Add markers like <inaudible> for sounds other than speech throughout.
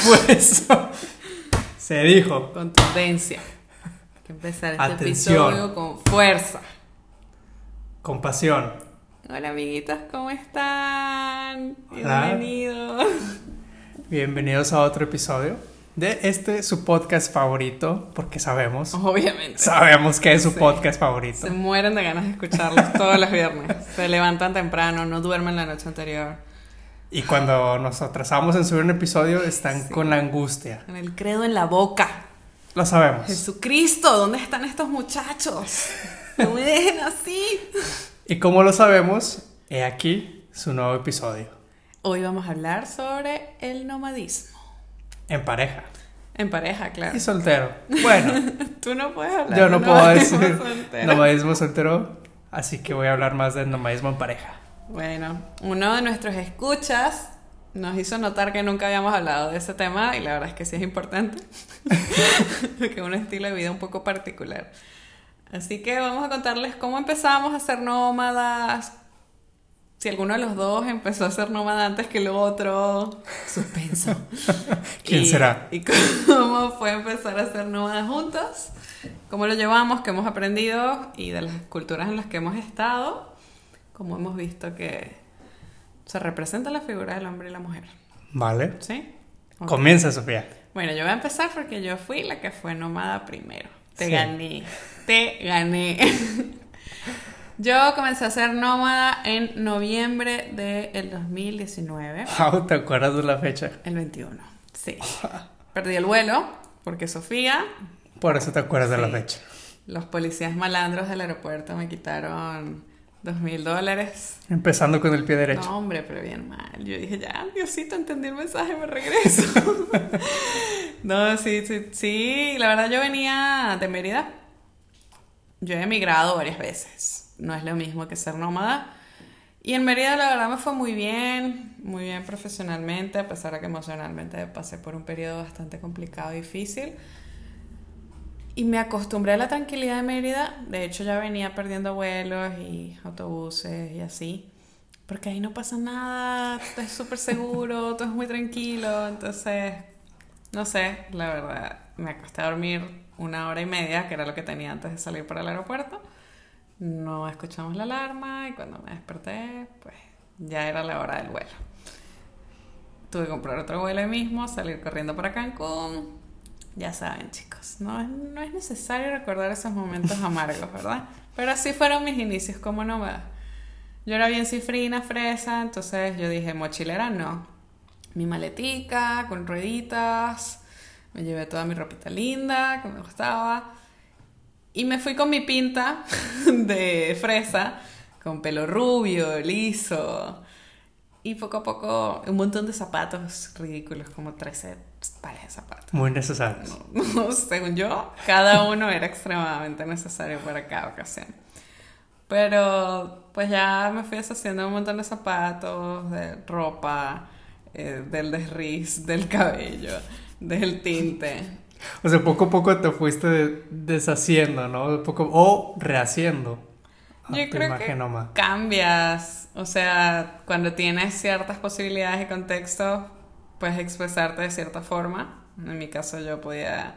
fue eso? Se dijo. Contundencia. Hay que empezar este Atención. episodio con fuerza. Compasión. Hola amiguitos, ¿cómo están? Hola. Bienvenidos. Bienvenidos a otro episodio de este su podcast favorito, porque sabemos, Obviamente. sabemos que es su Sí. podcast favorito. Se mueren de ganas de escucharlos todos los viernes. Se levantan temprano, no duermen la noche anterior. Y cuando nos atrasamos en subir un episodio, están Sí. con la angustia. Con el credo en la boca. Lo sabemos. Jesucristo, ¿dónde están estos muchachos? No me dejen así. Y como lo sabemos, he aquí su nuevo episodio. Hoy vamos a hablar sobre el nomadismo. En pareja. En pareja, claro. Y soltero. Bueno, <laughs> Tú no puedes hablar. yo de no puedo nomadismo decir soltero. nomadismo soltero, así que voy a hablar más del nomadismo en pareja. Bueno, uno de nuestros escuchas nos hizo notar que nunca habíamos hablado de ese tema y la verdad es que sí es importante. <laughs> Porque es un estilo de vida un poco particular. Así que vamos a contarles cómo empezamos a ser nómadas. Si alguno de los dos empezó a ser nómada antes que el otro. Suspenso. <laughs> ¿Quién Y- será? Y cómo fue empezar a ser nómadas juntos. Cómo lo llevamos, qué hemos aprendido y de las culturas en las que hemos estado. Cómo hemos visto que se representa la figura del hombre y la mujer. Vale. ¿Sí? Comienza, Sofía. Bueno, yo voy a empezar porque yo fui la que fue nómada primero. Te Sí. gané. Te gané. <laughs> yo comencé a ser nómada en noviembre del 2019. Wow, <laughs> ¿te acuerdas de la fecha? El 21. Sí. <laughs> Perdí el vuelo porque Sofía, Por eso te acuerdas de la fecha. los policías malandros del aeropuerto me quitaron dos mil dólares. Empezando con el pie derecho. No, hombre, pero bien mal. Yo dije, ya, Diosito, entendí el mensaje, me regreso. <laughs> no, sí, sí, sí. La verdad, yo venía de Mérida. Yo he emigrado varias veces. No es lo mismo que ser nómada. Y en Mérida, la verdad, me fue muy bien, muy bien profesionalmente, a pesar de que emocionalmente pasé por un periodo bastante complicado y difícil. Y me acostumbré a la tranquilidad de Mérida. De hecho, ya venía perdiendo vuelos y autobuses y así. Porque ahí no pasa nada, todo es súper seguro, <laughs> todo es muy tranquilo. Entonces, no sé, la verdad, me acosté a dormir una hora y media, que era lo que tenía antes de salir para el aeropuerto. No escuchamos la alarma y cuando me desperté, pues ya era la hora del vuelo. Tuve que comprar otro vuelo ahí mismo, salir corriendo para Cancún. Ya saben, chicos, no es, no es necesario recordar esos momentos <laughs> amargos, ¿verdad? Pero así fueron mis inicios como nómada. Yo era bien cifrina, fresa, entonces yo dije, mochilera no. Mi maletica con rueditas, me llevé toda mi ropita linda que me gustaba. Y me fui con mi pinta <laughs> de fresa, con pelo rubio, liso. Y poco a poco un montón de zapatos ridículos, como 13 pares de zapatos. Muy necesario. <laughs> No, según yo, cada uno era extremadamente necesario para cada ocasión. Pero pues ya me fui deshaciendo un montón de zapatos, de ropa, eh, del desriz, del cabello, del tinte. O sea, poco a poco te fuiste de- deshaciendo, ¿no? Poco, o rehaciendo. a Yo creo que nómada. cambias, o sea, cuando tienes ciertas posibilidades y contextos, puedes expresarte de cierta forma. En mi caso yo podía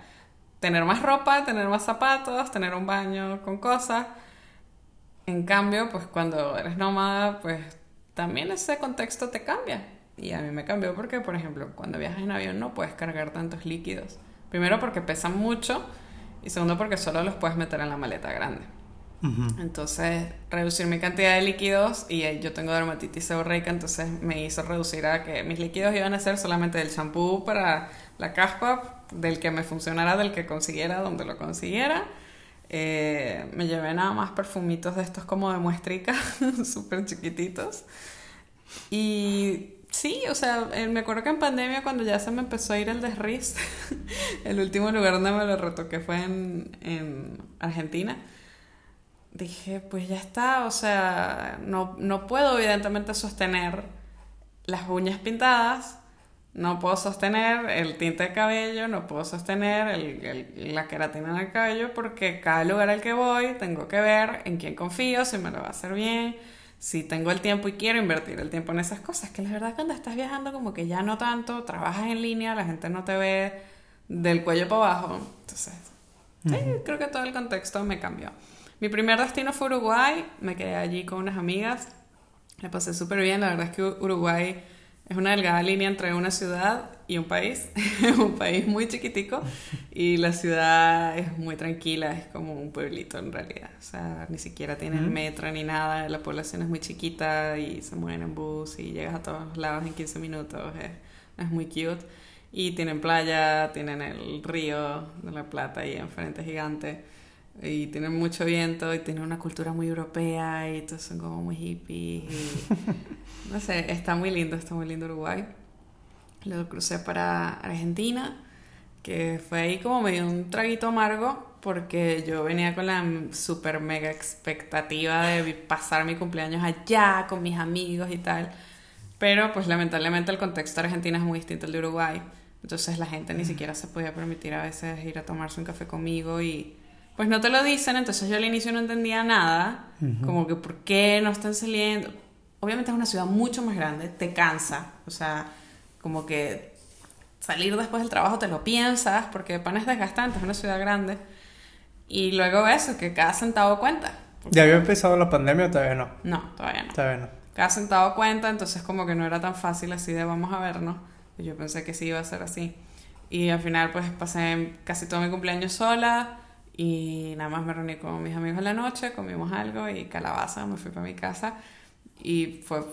tener más ropa, tener más zapatos, tener un baño con cosas. En cambio, pues cuando eres nómada, pues también ese contexto te cambia. Y a mí me cambió porque, por ejemplo, cuando viajas en avión no puedes cargar tantos líquidos. Primero porque pesan mucho y segundo porque solo los puedes meter en la maleta grande. Ujú. Entonces, reducir mi cantidad de líquidos y eh, yo tengo dermatitis seborreica, entonces me hizo reducir a que mis líquidos iban a ser solamente del champú para la caspa, del que me funcionara, del que consiguiera, donde lo consiguiera. Eh, me llevé nada más perfumitos de estos como de muestrica, <laughs> súper chiquititos. Y sí, o sea, eh, me acuerdo que en pandemia cuando ya se me empezó a ir el desriz, <laughs> el último lugar donde me lo retoqué fue en, en Argentina dije, pues ya está, o sea, no, no puedo evidentemente sostener las uñas pintadas, no puedo sostener el tinte de cabello, no puedo sostener el- el- la queratina en el cabello porque cada lugar al que voy tengo que ver en quién confío, si me lo va a hacer bien, si tengo el tiempo y quiero invertir el tiempo en esas cosas, que la verdad cuando estás viajando como que ya no tanto, trabajas en línea, la gente no te ve del cuello para abajo, entonces, sí, creo que todo el contexto me cambió. Mi primer destino fue Uruguay, me quedé allí con unas amigas, la pasé súper bien, la verdad es que Uruguay es una delgada línea entre una ciudad y un país. Es <laughs> un país muy chiquitico y la ciudad es muy tranquila, es como un pueblito en realidad. O sea, ni siquiera tienen metro ni nada, la población es muy chiquita y se mueven en bus y llegas a todos lados en 15 minutos. Es, es muy cute. Y tienen playa, tienen el río de la Plata ahí enfrente gigante y tienen mucho viento y tienen una cultura muy europea y todos son como muy hippies y <laughs> no sé, está muy lindo, está muy lindo Uruguay. Luego crucé para Argentina, que fue ahí como medio un traguito amargo porque yo venía con la super mega expectativa de pasar mi cumpleaños allá con mis amigos y tal. Pero pues lamentablemente el contexto de Argentina es muy distinto al de Uruguay. Entonces la gente ni siquiera se podía permitir a veces ir a tomarse un café conmigo y pues no te lo dicen, entonces yo al inicio no entendía nada, como que por qué no están saliendo. Obviamente es una ciudad mucho más grande, te cansa, o sea, como que salir después del trabajo te lo piensas, porque pan es desgastante, es una ciudad grande. Y luego eso, que cada centavo cuenta. ¿Ya había empezado la pandemia o todavía no? No, todavía no. Todavía no. Cada centavo cuenta, entonces como que no era tan fácil así de vamos a vernos. Yo pensé que sí iba a ser así. Y al final pues pasé casi todo mi cumpleaños sola y nada más me reuní con mis amigos en la noche, comimos algo y calabaza, me fui para mi casa. Y fue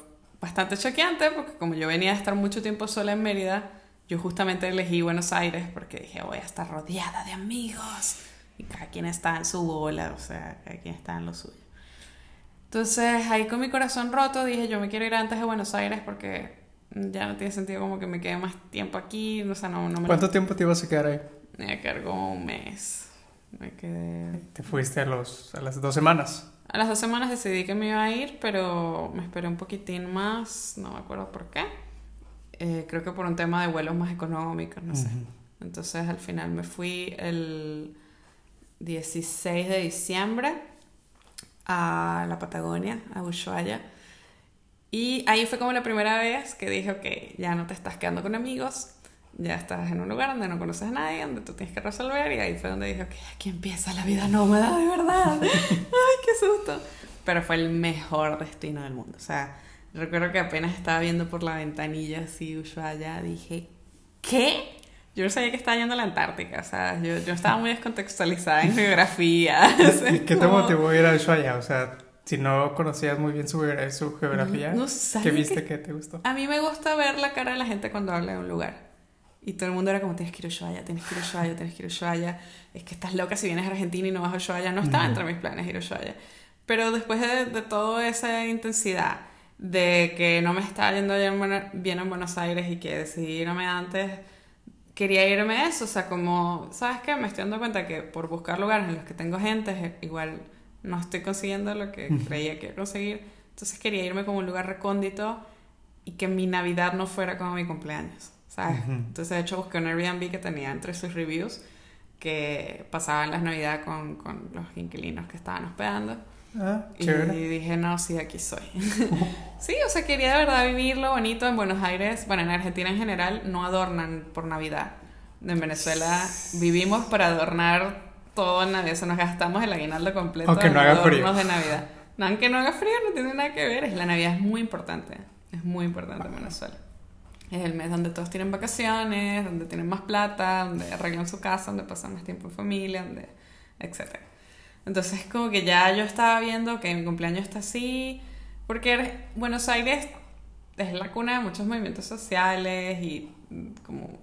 bastante choqueante porque como yo venía a estar mucho tiempo sola en Mérida, yo justamente elegí Buenos Aires porque dije voy a estar rodeada de amigos. Y cada quien está en su bola, o sea, cada quien está en lo suyo. Entonces ahí con mi corazón roto dije yo me quiero ir antes de Buenos Aires porque ya no tiene sentido como que me quede más tiempo aquí. O sea, no, no me ¿Cuánto tiempo te ibas a quedar ahí? Me cargó un mes. Me quedé... Te fuiste a, los, a las dos semanas. A las dos semanas decidí que me iba a ir, pero me esperé un poquitín más, no me acuerdo por qué. Eh, creo que por un tema de vuelos más económicos, no sé. Entonces al final me fui el 16 de diciembre a la Patagonia, a Ushuaia. Y ahí fue como la primera vez que dije, ok, ya no te estás quedando con amigos, ya estás en un lugar donde no conoces a nadie, donde tú tienes que resolver, y ahí fue donde dije, ok, aquí empieza la vida nómada, de verdad. <laughs> Ay, qué susto. Pero fue el mejor destino del mundo. O sea, recuerdo que apenas estaba viendo por la ventanilla así Ushuaia, dije, ¿qué? Yo no sabía que estaba yendo a la Antártica, o sea, yo, yo estaba muy descontextualizada en geografía. <laughs> <laughs> ¿Qué te motivó a ir a Ushuaia? O sea, si no conocías muy bien su, su geografía, No ¿qué viste que te gustó? A mí me gusta ver la cara de la gente cuando habla de un lugar. Y todo el mundo era como, tienes que ir a Ushuaia, tienes que ir a Ushuaia, tienes que ir a Ushuaia. Es que estás loca si vienes a Argentina y no vas a Ushuaia. No estaba entre mis planes ir a Ushuaia. Pero después de, de toda esa intensidad, de que no me estaba yendo bien en Buenos Aires y que decidí irme antes, quería irme a eso. O sea, como, ¿sabes qué? Me estoy dando cuenta que por buscar lugares en los que tengo gente, igual no estoy consiguiendo lo que creía que iba a conseguir. Entonces quería irme como un lugar recóndito y que mi Navidad no fuera como mi cumpleaños. ¿Sabes? Entonces, de hecho, busqué un Airbnb que tenía entre sus reviews que pasaban las navidades con, con los inquilinos que estaban hospedando. Ah, y dije, no, sí, aquí soy. <laughs> <laughs> sí, o sea, quería de verdad vivirlo bonito en Buenos Aires. Bueno, en Argentina en general no adornan por Navidad. En Venezuela vivimos para adornar todo en Navidad. O sea, nos gastamos el aguinaldo completo aunque no haga frío. de Navidad. No, aunque no haga frío, no tiene nada que ver. La Navidad es muy importante. Es muy importante en Venezuela. Es el mes donde todos tienen vacaciones, donde tienen más plata, donde arreglan su casa, donde pasan más tiempo en familia, donde, etc. Entonces, como que ya yo estaba viendo que mi cumpleaños está así, porque Buenos Aires es la cuna de muchos movimientos sociales y como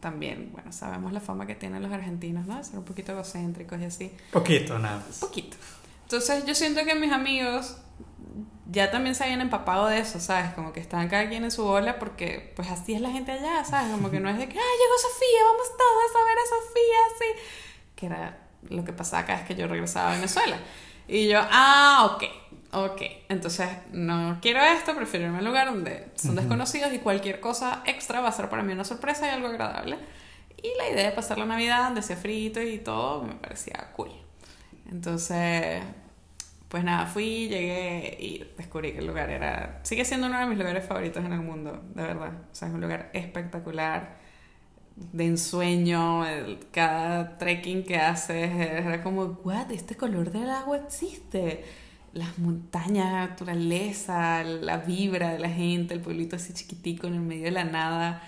también, bueno, sabemos la fama que tienen los argentinos, ¿no? De ser un poquito egocéntricos y así. Poquito, nada más. Poquito. Entonces, yo siento que mis amigos ya también se habían empapado de eso, ¿sabes? Como que estaban cada quien en su bola porque pues así es la gente allá, ¿sabes? Como que no es de que, ah, llegó Sofía, vamos todos a ver a Sofía, así. Que era lo que pasaba cada vez que yo regresaba a Venezuela. Y yo, ah, ok, ok. Entonces, no quiero esto, prefiero irme a un lugar donde son desconocidos y cualquier cosa extra va a ser para mí una sorpresa y algo agradable. Y la idea de pasar la Navidad donde sea frito y todo me parecía cool. Entonces, Pues nada, fui, llegué y descubrí que el lugar era... Sigue siendo uno de mis lugares favoritos en el mundo, de verdad. O sea, es un lugar espectacular, de ensueño. el- cada trekking que haces era como, what, este color del agua existe. Las montañas, la naturaleza, la vibra de la gente, el pueblito así chiquitico en el medio de la nada,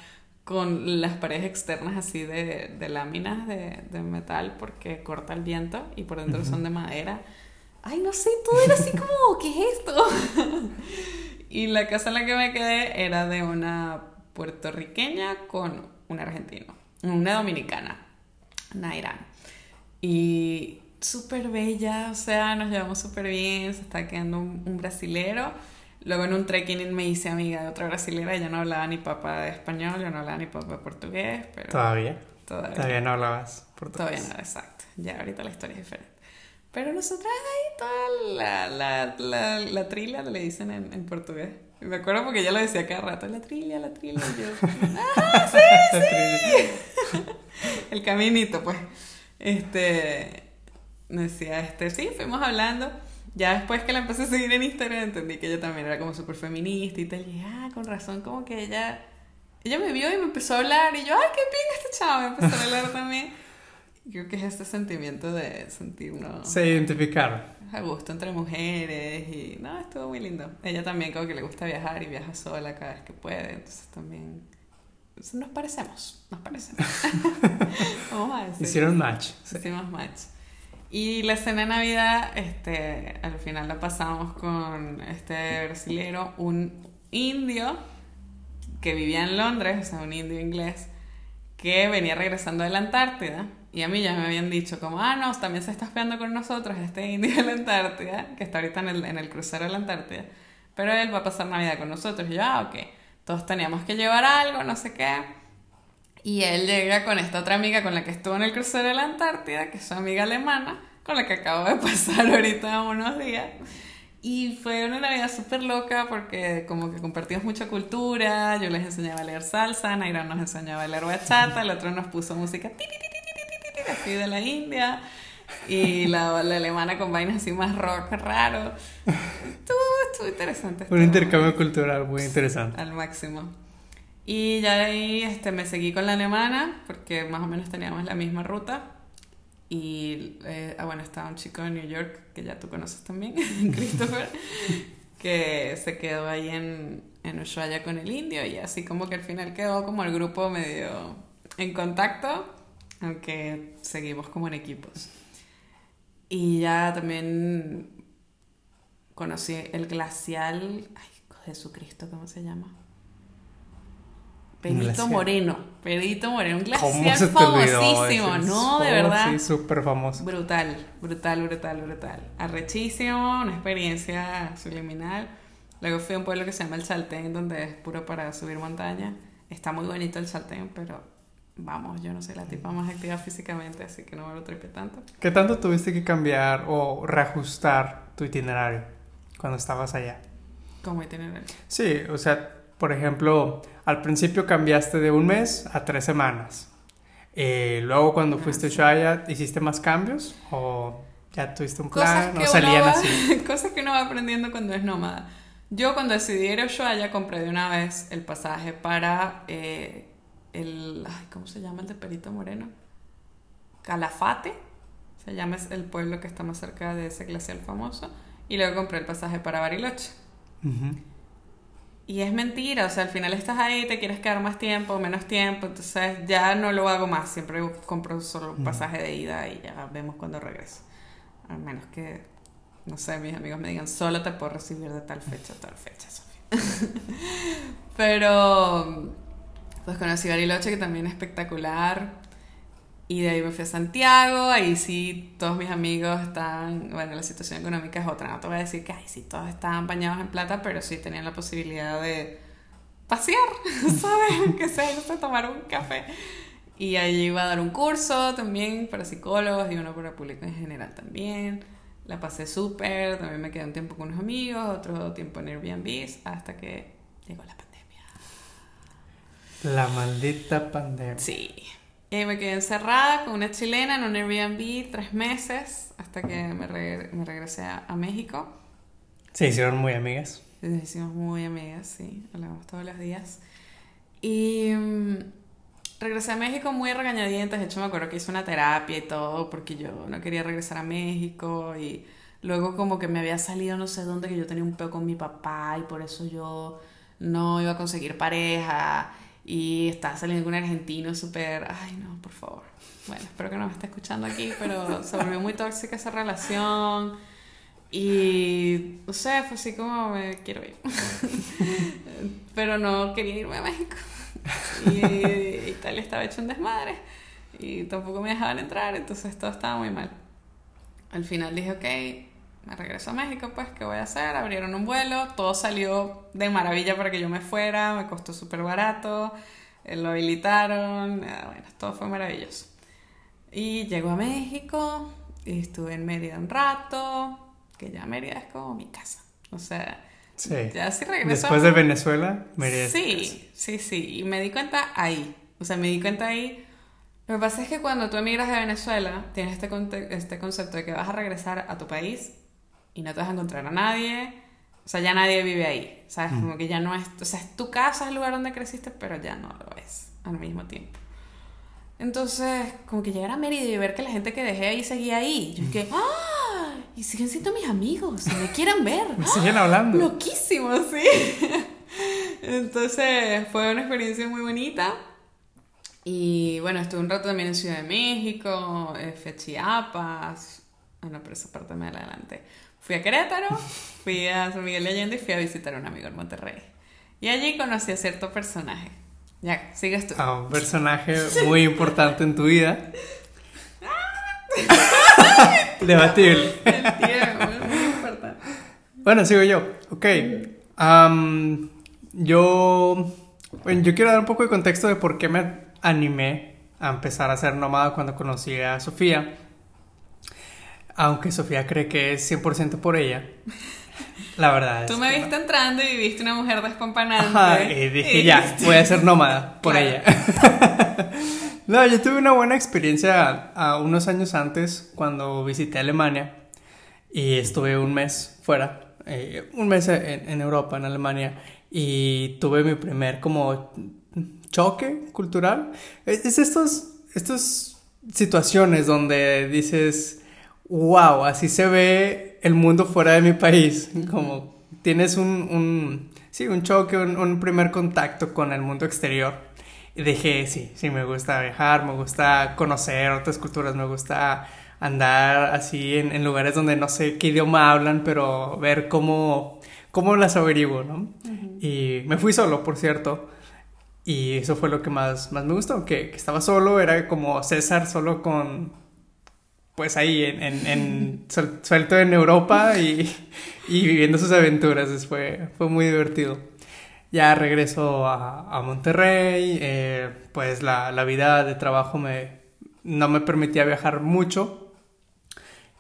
con las paredes externas así de, de láminas de, de metal porque corta el viento y por dentro son de madera. Ay, no sé, todo era así como, <laughs> ¿qué es esto? y la casa en la que me quedé era de una puertorriqueña con un argentino, una dominicana, Nairán. Y súper bella, o sea, nos llevamos súper bien, se está quedando un, un brasilero. Luego en un trekking me hice amiga de otra brasilera, ella no hablaba ni papá de español, yo no hablaba ni papá de portugués, pero Todavía. todavía, Todavía no hablabas portugués. todavía no, exacto. Ya ahorita la historia es diferente. Pero nosotras ahí toda la, la, la, la trilla le dicen en, en portugués. Me acuerdo porque ella lo decía cada rato, la trilla, la trilla, y yo, ¡ah, sí, <laughs> sí! <laughs> El caminito, pues. Este, decía, este, sí, fuimos hablando. Ya después que la empecé a seguir en Instagram entendí que ella también era como súper feminista y tal. Y ah, con razón, como que ella, ella me vio y me empezó a hablar. Y yo, ay, qué pinga este chavo, me empezó a hablar también. Creo que es este sentimiento de sentirnos Se identificaron. a gusto entre mujeres y no, estuvo muy lindo. Ella también como que le gusta viajar y viaja sola cada vez que puede, entonces también nos parecemos, nos parecemos. <laughs> Vamos a decir. Hicieron match. Sí. Hicimos match. Y la cena de Navidad, este, al final la pasamos con este brasilero, un indio que vivía en Londres, o sea, un indio inglés, que venía regresando de la Antártida. Y a mí ya me habían dicho como, ah, no, también se está hospedando con nosotros este indio de la Antártida, que está ahorita en el, en el crucero de la Antártida. Pero él va a pasar Navidad con nosotros. Y yo, ah, ok. Todos teníamos que llevar algo, no sé qué. Y él llega con esta otra amiga con la que estuvo en el crucero de la Antártida, que es su amiga alemana, con la que acabo de <laughs> pasar ahorita unos días. Y fue una Navidad súper loca porque como que compartimos mucha cultura, yo les enseñaba a leer salsa, Naira nos enseñaba a leer bachata, el otro nos puso música ti, ti, así de la India, y la, la alemana con vainas así más rock raro. Estuvo, estuvo interesante. Un estuvo- intercambio cultural muy interesante. al máximo. Y ya de ahí este, me seguí con la alemana, porque más o menos teníamos la misma ruta. Y eh, ah, bueno, estaba un chico de New York, que ya tú conoces también, <laughs> Christopher, que se quedó ahí en, en Ushuaia con el indio y así como que al final quedó como el grupo medio en contacto, aunque seguimos como en equipos. Y ya también conocí el glacial, ay, Jesucristo, ¿cómo se llama? Pedrito glacial. Moreno, Pedrito Moreno, un ¿Cómo glacial olvidó? famosísimo, ¿no? De verdad. Sí, súper famoso. Brutal, brutal, brutal, brutal. Arrechísimo, una experiencia subliminal. Luego fui a un pueblo que se llama El Chaltén, donde es puro para subir montaña. Está muy bonito el Chaltén, pero vamos, yo no soy la tipa más activa físicamente, así que no me lo tripé tanto. ¿Qué tanto tuviste que cambiar o reajustar tu itinerario cuando estabas allá? Como itinerario. Sí, o sea, por ejemplo, al principio cambiaste de un mes a tres semanas. Eh, luego cuando Ah, fuiste a sí. Ushuaia, ¿hiciste más cambios? ¿O ya tuviste un plan? ¿O salían va, así? <laughs> cosas que uno va aprendiendo cuando es nómada. Yo cuando decidí ir a Ushuaia compré de una vez el pasaje para eh, el... ay, ¿Cómo se llama el de Perito Moreno? Calafate. Se llama es el pueblo que está más cerca de ese glacial famoso. Y luego compré el pasaje para Bariloche. Y es mentira, o sea, al final estás ahí, te quieres quedar más tiempo, menos tiempo, entonces ya no lo hago más, siempre compro solo un pasaje de ida y ya vemos cuando regreso. A menos que, no sé, mis amigos me digan, solo te puedo recibir de tal fecha a tal fecha, Sofía. <laughs> Pero, pues conocí Bariloche, que también es espectacular. Y de ahí me fui a Santiago, ahí sí todos mis amigos estaban, bueno, la situación económica es otra, no te voy a decir que, ay, sí, todos estaban bañados en plata, pero sí tenían la posibilidad de pasear, <laughs> ¿sabes? que sea, irse a tomar un café. Y allí iba a dar un curso también para psicólogos y uno para público en general también. La pasé súper, también me quedé un tiempo con unos amigos, otro tiempo en Airbnb, hasta que llegó la pandemia. La maldita pandemia. Sí. Ahí me quedé encerrada con una chilena en un Airbnb tres meses, hasta que me, me regresé a, a, México. Se hicieron muy amigas. Nos hicimos muy amigas, sí, hablamos todos los días. Y mm, regresé a México muy regañadientes, de hecho me acuerdo que hice una terapia y todo porque yo no quería regresar a México y luego como que me había salido no sé dónde que yo tenía un peo con mi papá y por eso yo no iba a conseguir pareja y estaba saliendo con un argentino súper, ay no, por favor. Bueno, espero que no me esté escuchando aquí, pero se volvió muy tóxica esa relación. Y, no sé, fue así como me quiero ir. <laughs> pero no quería irme a México. Y Italia estaba hecho un desmadre. Y tampoco me dejaban entrar, entonces todo estaba muy mal. Al final dije, ok, me regreso a México, pues, ¿qué voy a hacer? Abrieron un vuelo, todo salió de maravilla para que yo me fuera, me costó súper barato, eh, lo habilitaron, bueno, todo fue maravilloso. Y llego a México, y estuve en Mérida un rato, que ya Mérida es como mi casa. O sea, ya sí regreso. Después de Venezuela, Mérida. Sí, sí, sí. Y me di cuenta ahí. O sea, me di cuenta ahí. Lo que pasa es que cuando tú emigras de Venezuela, tienes este, este concepto de que vas a regresar a tu país y no te vas a encontrar a nadie. O sea, ya nadie vive ahí. ¿Sabes? Como que ya no es. O sea, es tu casa, es el lugar donde creciste, pero ya no lo es al mismo tiempo. Entonces, como que llegar a Mérida y ver que la gente que dejé ahí seguía ahí. Yo dije, ¡ah! Y siguen siendo mis amigos, me quieren ver. <laughs> me siguen hablando. <gasps> Loquísimo, sí. <laughs> Entonces, fue una experiencia muy bonita. Y bueno, estuve un rato también en Ciudad de México, fui a Chiapas. Ah, no, pero esa parte me adelante. Fui a Querétaro, fui a San Miguel de Allende y fui a visitar a un amigo en Monterrey. Y allí conocí a cierto personaje ya, sigues tú. A un personaje <laughs> muy importante en tu vida. <laughs> Debatible. Bueno, sigo yo. Ok. yo. Bueno, yo quiero dar un poco de contexto de por qué me animé a empezar a ser nómada cuando conocí a Sofía. Aunque Sofía cree que es 100% por ella. La verdad. Tú me viste entrando y viste una mujer despampanante. y dije, ya, voy a ser nómada por ella. <laughs> no, yo tuve una buena experiencia a unos años antes cuando visité Alemania y estuve un mes fuera, eh, un mes en, Europa, en Alemania, y tuve mi primer como choque cultural. Es, es estos, estas situaciones donde dices, wow, así se ve el mundo fuera de mi país, como tienes un, un sí, un choque, un, primer contacto con el mundo exterior. Y dije, sí, sí, me gusta viajar, me gusta conocer otras culturas, me gusta andar así en, lugares donde no sé qué idioma hablan, pero ver cómo, cómo las averiguo, ¿no? Y me fui solo, por cierto. Y eso fue lo que más, más me gustó, que, que estaba solo, era como César solo con, pues ahí en, en, suelto en Europa y, viviendo sus aventuras. Fue, fue muy divertido. Ya regreso a, Monterrey, eh, pues la, vida de trabajo me, no me permitía viajar mucho.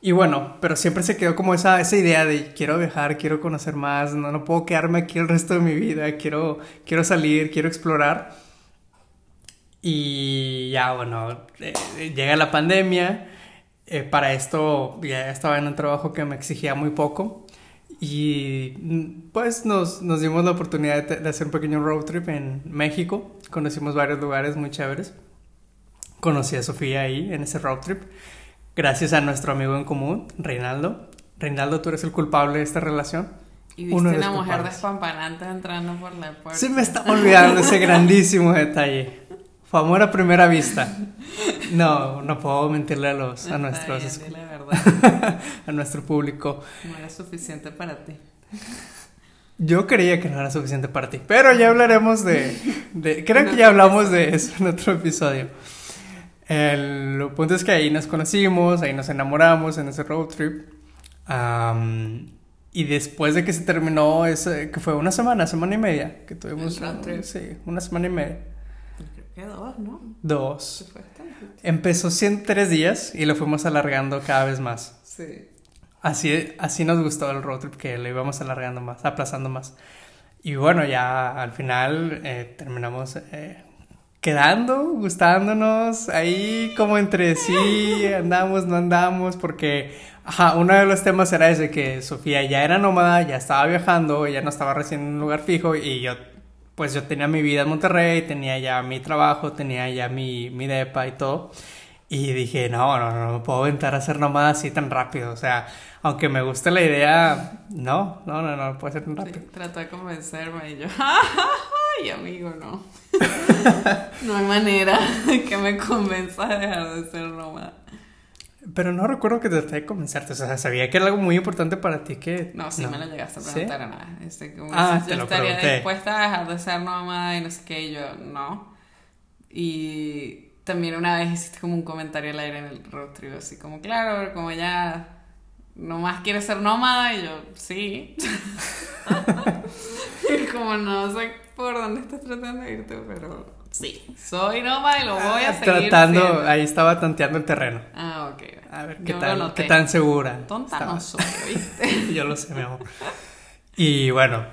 Y bueno, pero siempre se quedó como esa, esa idea de quiero viajar, quiero conocer más, no, no puedo quedarme aquí el resto de mi vida, quiero, quiero salir, quiero explorar. Y ya, bueno, eh, llega la pandemia eh, para esto ya estaba en un trabajo que me exigía muy poco y mm, pues nos, nos dimos la oportunidad de, hacer un pequeño road trip en México. Conocimos varios lugares muy chéveres. Conocí a Sofía ahí en ese road trip gracias a nuestro amigo en común, Reinaldo. Reinaldo, tú eres el culpable de esta relación. Y viste Uno una mujer despampanante entrando por la puerta. Sí, me estaba olvidando ese <laughs> grandísimo detalle. Fue amor a primera vista. No, no puedo mentirle a los a nuestros <laughs> a nuestro público. No era suficiente para ti. Yo creía que no era suficiente para ti, pero ya hablaremos de, <laughs> creo que ya hablamos de eso en otro episodio. El punto es que ahí nos conocimos, ahí nos enamoramos en ese road trip. y después de que se terminó, ese, que fue una semana, semana y media, que tuvimos. Sí, una semana y media dos, ¿no? Dos. Empezó en tres días y lo fuimos alargando cada vez más. Sí. Así, así nos gustó el road trip, que lo íbamos alargando más, aplazando más. Y bueno, ya al final eh, terminamos eh, quedando, gustándonos, ahí como entre sí, andamos, no andamos, porque ajá, uno de los temas era ese, que Sofía ya era nómada, ya estaba viajando, ya no estaba recién en un lugar fijo y yo, pues yo tenía mi vida en Monterrey, tenía ya mi trabajo, tenía ya mi, mi depa y todo. Y dije, no, no, no, no puedo aventar a ser nómada así tan rápido. O sea, aunque me guste la idea, no, no, no, no, puede ser tan rápido. Sí, trató de convencerme y yo, <laughs> ay, amigo, no. <laughs> no hay manera <laughs> que me convenza de dejar de ser nómada. Pero no recuerdo que traté de convencerte, o sea, sabía que era algo muy importante para ti que... No, sí me lo llegaste a preguntar a nada. Este, como Ah, si yo estaría pregunté. dispuesta a dejar de ser nómada y no sé qué, y yo, no. Y también una vez hiciste como un comentario al aire en el road trip, así como, claro, como ya nomás quieres ser nómada, y yo, sí. <laughs> y como no sé por dónde estás tratando de irte, pero sí, soy nómada y lo voy a seguir Ah, Tratando, siendo. ahí estaba tanteando el terreno. Ah, ok. A ver qué Yo tan, qué tan segura. Tonta no soy, ¿viste? <laughs> Yo lo sé, mi amor. Y bueno,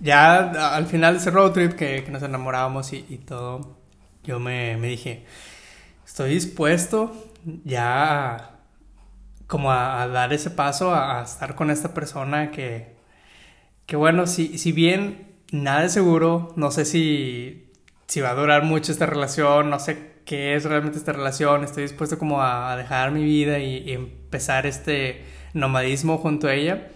ya al final de ese road trip que, que nos enamorábamos y, y todo, yo me, me dije, estoy dispuesto ya a- como a, a dar ese paso, a, a estar con esta persona que, que bueno, si, si bien nada es seguro, no sé si, si va a durar mucho esta relación, no sé qué es realmente esta relación, estoy dispuesto como a, dejar mi vida y, y empezar este nomadismo junto a ella.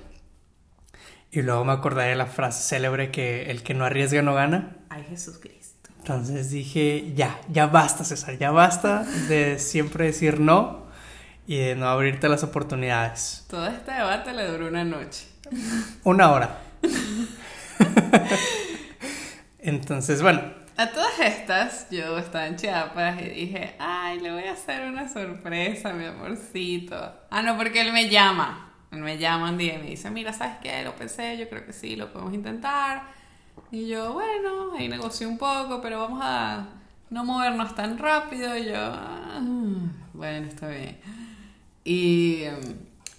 Y luego me acordé de la frase célebre que el que no arriesga no gana. Ay, Jesucristo. Entonces dije, ya, ya basta, César, ya basta de siempre decir no y de no abrirte las oportunidades. Todo este debate le duró una noche. Una hora. <laughs> Entonces, bueno, A todas estas, yo estaba en Chiapas y dije, ay, le voy a hacer una sorpresa, mi amorcito. Ah, no, porque él me llama. Él me llama un día y me dice, mira, ¿sabes qué? Lo pensé, yo creo que sí, lo podemos intentar. Y yo, bueno, ahí negocié un poco, pero vamos a no movernos tan rápido. Y yo, "Ah, bueno, está bien. Y em,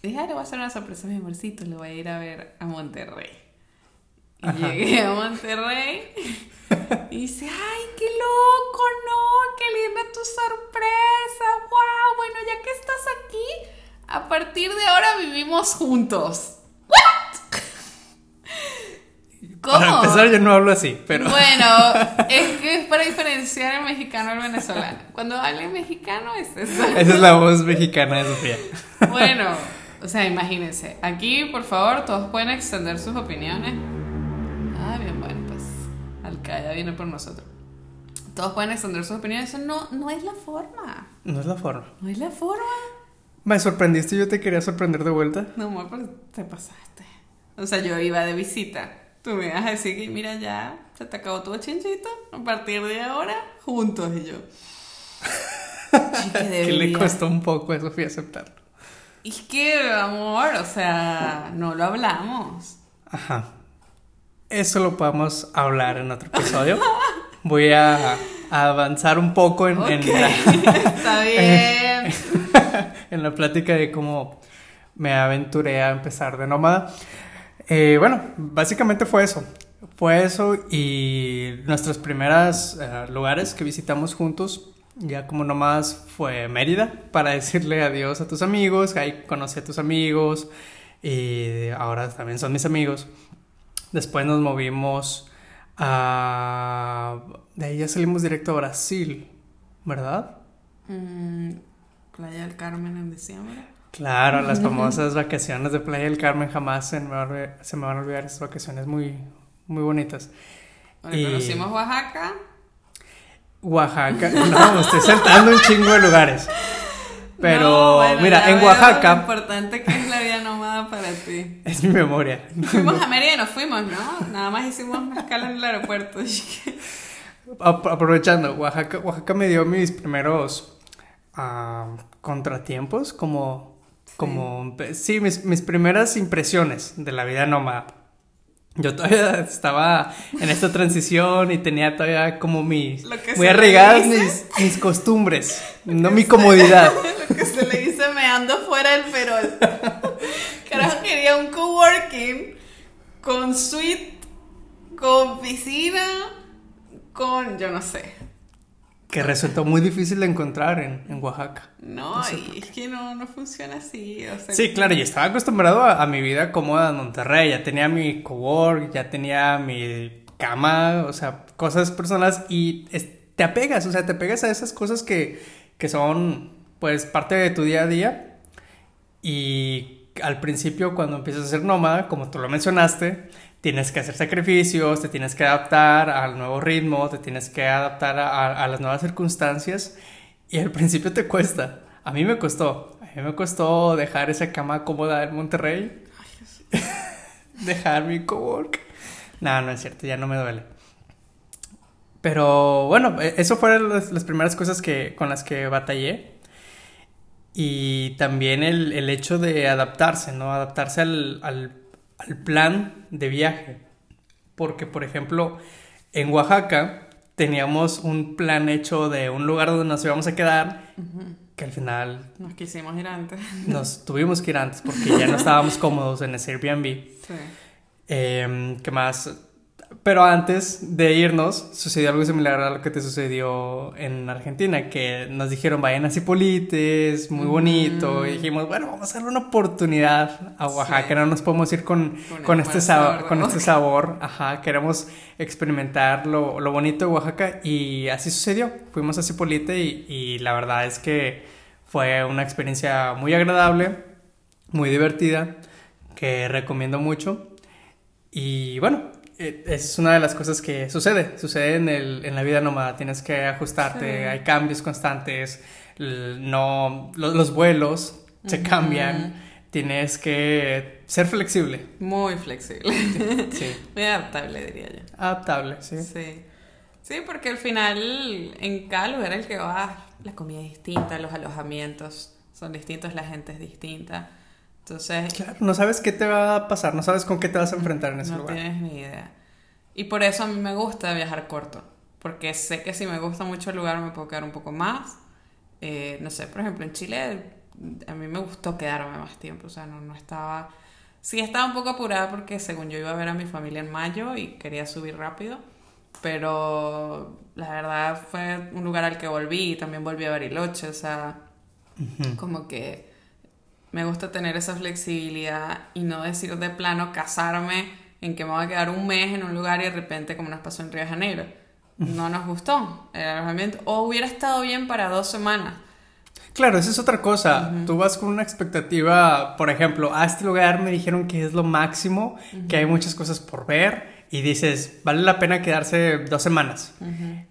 dije, "Ay, le voy a hacer una sorpresa a mi amorcito, le voy a ir a ver a Monterrey. Y llegué a Monterrey y dice, ay, qué loco, no, qué linda tu sorpresa, wow, bueno, ya que estás aquí, a partir de ahora vivimos juntos. ¿What? ¿Cómo? para empezar yo no hablo así, pero... Bueno, <laughs> es que es para diferenciar el mexicano al venezolano. Cuando habla mexicano es eso. Esa es la voz mexicana de Sofía. Bueno, o sea, imagínense. Aquí, por favor, todos pueden extender sus opiniones. Al-Qaeda viene por nosotros. Todos pueden extender sus opiniones. Eso no, no es la forma. No es la forma. No es la forma. Me sorprendiste y yo te quería sorprender de vuelta. No, amor, pero te pasaste. O sea, yo iba de visita. Tú me ibas a decir que, mira, ya se te acabó tu chinchito. A partir de ahora, juntos. Y yo. <laughs> Que le costó un poco a Sofía aceptarlo. Y es que, amor, o sea, no lo hablamos. Ajá. Eso lo podemos hablar en otro episodio. Voy a, a avanzar un poco en, la, está bien. <laughs> en la plática de cómo me aventuré a empezar de nómada. Eh, bueno, básicamente fue eso. Fue eso y nuestros primeros eh, lugares que visitamos juntos, ya como nómadas, fue Mérida para decirle adiós a tus amigos. Ahí conocí a tus amigos y ahora también son mis amigos. Después nos movimos a... De ahí ya salimos directo a Brasil, ¿verdad? Mm, Playa del Carmen en diciembre. Claro, las <laughs> famosas vacaciones de Playa del Carmen jamás se me, va se me van a olvidar esas vacaciones muy, muy bonitas. Bueno, Y- conocimos Oaxaca. Oaxaca, no, estoy saltando un chingo de lugares. <laughs> Pero No, bueno, mira, en veo Lo Oaxaca importante que es nómada para ti. es mi memoria. Fuimos a Mérida y nos fuimos, ¿no? Nada más hicimos una escala en el aeropuerto. <laughs> Ap- aprovechando, Oaxaca, Oaxaca me dio mis primeros ah, contratiempos, como, como, sí, mis, mis primeras impresiones de la vida nómada. Yo todavía estaba en esta transición y tenía todavía como mis, le arraigadas dice. mis, mis costumbres, no mi comodidad. <laughs> Lo que se le dice me ando fuera del perol. Quería un coworking con suite, con piscina, con yo no sé. que resultó muy difícil de encontrar en, en Oaxaca. No, y es que no, no funciona así. O sea, Sí, claro, y estaba acostumbrado a, a mi vida cómoda en Monterrey. Ya tenía mi cowork, ya tenía mi cama, o sea, cosas personales y es- te apegas, o sea, te apegas a esas cosas que, que son, pues, parte de tu día a día. Y al principio, cuando empiezas a ser nómada, como tú lo mencionaste, tienes que hacer sacrificios, te tienes que adaptar al nuevo ritmo, te tienes que adaptar a, a las nuevas circunstancias. Y al principio te cuesta. A mí me costó. A mí me costó dejar esa cama cómoda en Monterrey. <laughs> dejar mi cowork. No, no es cierto, ya no me duele. Pero bueno, e- eso fueron las, las primeras cosas que, con las que batallé. Y también el, el hecho de adaptarse, ¿no? Adaptarse al, al, al plan de viaje. Porque, por ejemplo, en Oaxaca teníamos un plan hecho de un lugar donde nos íbamos a quedar, que al final Nos quisimos ir antes. <laughs> nos tuvimos que ir antes porque ya no estábamos cómodos en ese Airbnb. Sí. Eh, ¿Qué más? Pero antes de irnos, sucedió algo similar a lo que te sucedió en Argentina, que nos dijeron vayan a Cipolites, muy bonito, y dijimos, bueno, vamos a darle una oportunidad a Oaxaca, Sí. no nos podemos ir con, Con este sabor, con este sabor, ajá, queremos experimentar lo, lo bonito de Oaxaca, y así sucedió, fuimos a Cipolite y, y la verdad es que fue una experiencia muy agradable, muy divertida, que recomiendo mucho. Y bueno, es una de las cosas que sucede, sucede en, el, en la vida nómada, tienes que ajustarte, Sí. hay cambios constantes, no, lo- los vuelos se cambian, tienes que ser flexible, Muy flexible. sí, <laughs> Muy adaptable, diría yo. adaptable, sí. Sí. Sí, porque al final en cada lugar al que vas, la comida es distinta, los alojamientos son distintos, la gente es distinta. Entonces, Claro, no sabes qué te va a pasar, no sabes con qué te vas a enfrentar en ese no lugar. tienes ni idea. Y por eso a mí me gusta viajar corto, porque sé que si me gusta mucho el lugar me puedo quedar un poco más. Eh, no sé, por ejemplo, en Chile a mí me gustó quedarme más tiempo, o sea, no, no estaba... Sí estaba un poco apurada porque según yo iba a ver a mi familia en mayo y quería subir rápido, pero la verdad fue un lugar al que volví y también volví a Bariloche, o sea, como que me gusta tener esa flexibilidad y no decir de plano casarme en que me voy a quedar un mes en un lugar y de repente como nos pasó en Río de Janeiro. No nos gustó el alojamiento. O hubiera estado bien para dos semanas. Claro, esa es otra cosa. Tú vas con una expectativa, por ejemplo, a este lugar me dijeron que es lo máximo, que hay muchas cosas por ver y dices, vale la pena quedarse dos semanas.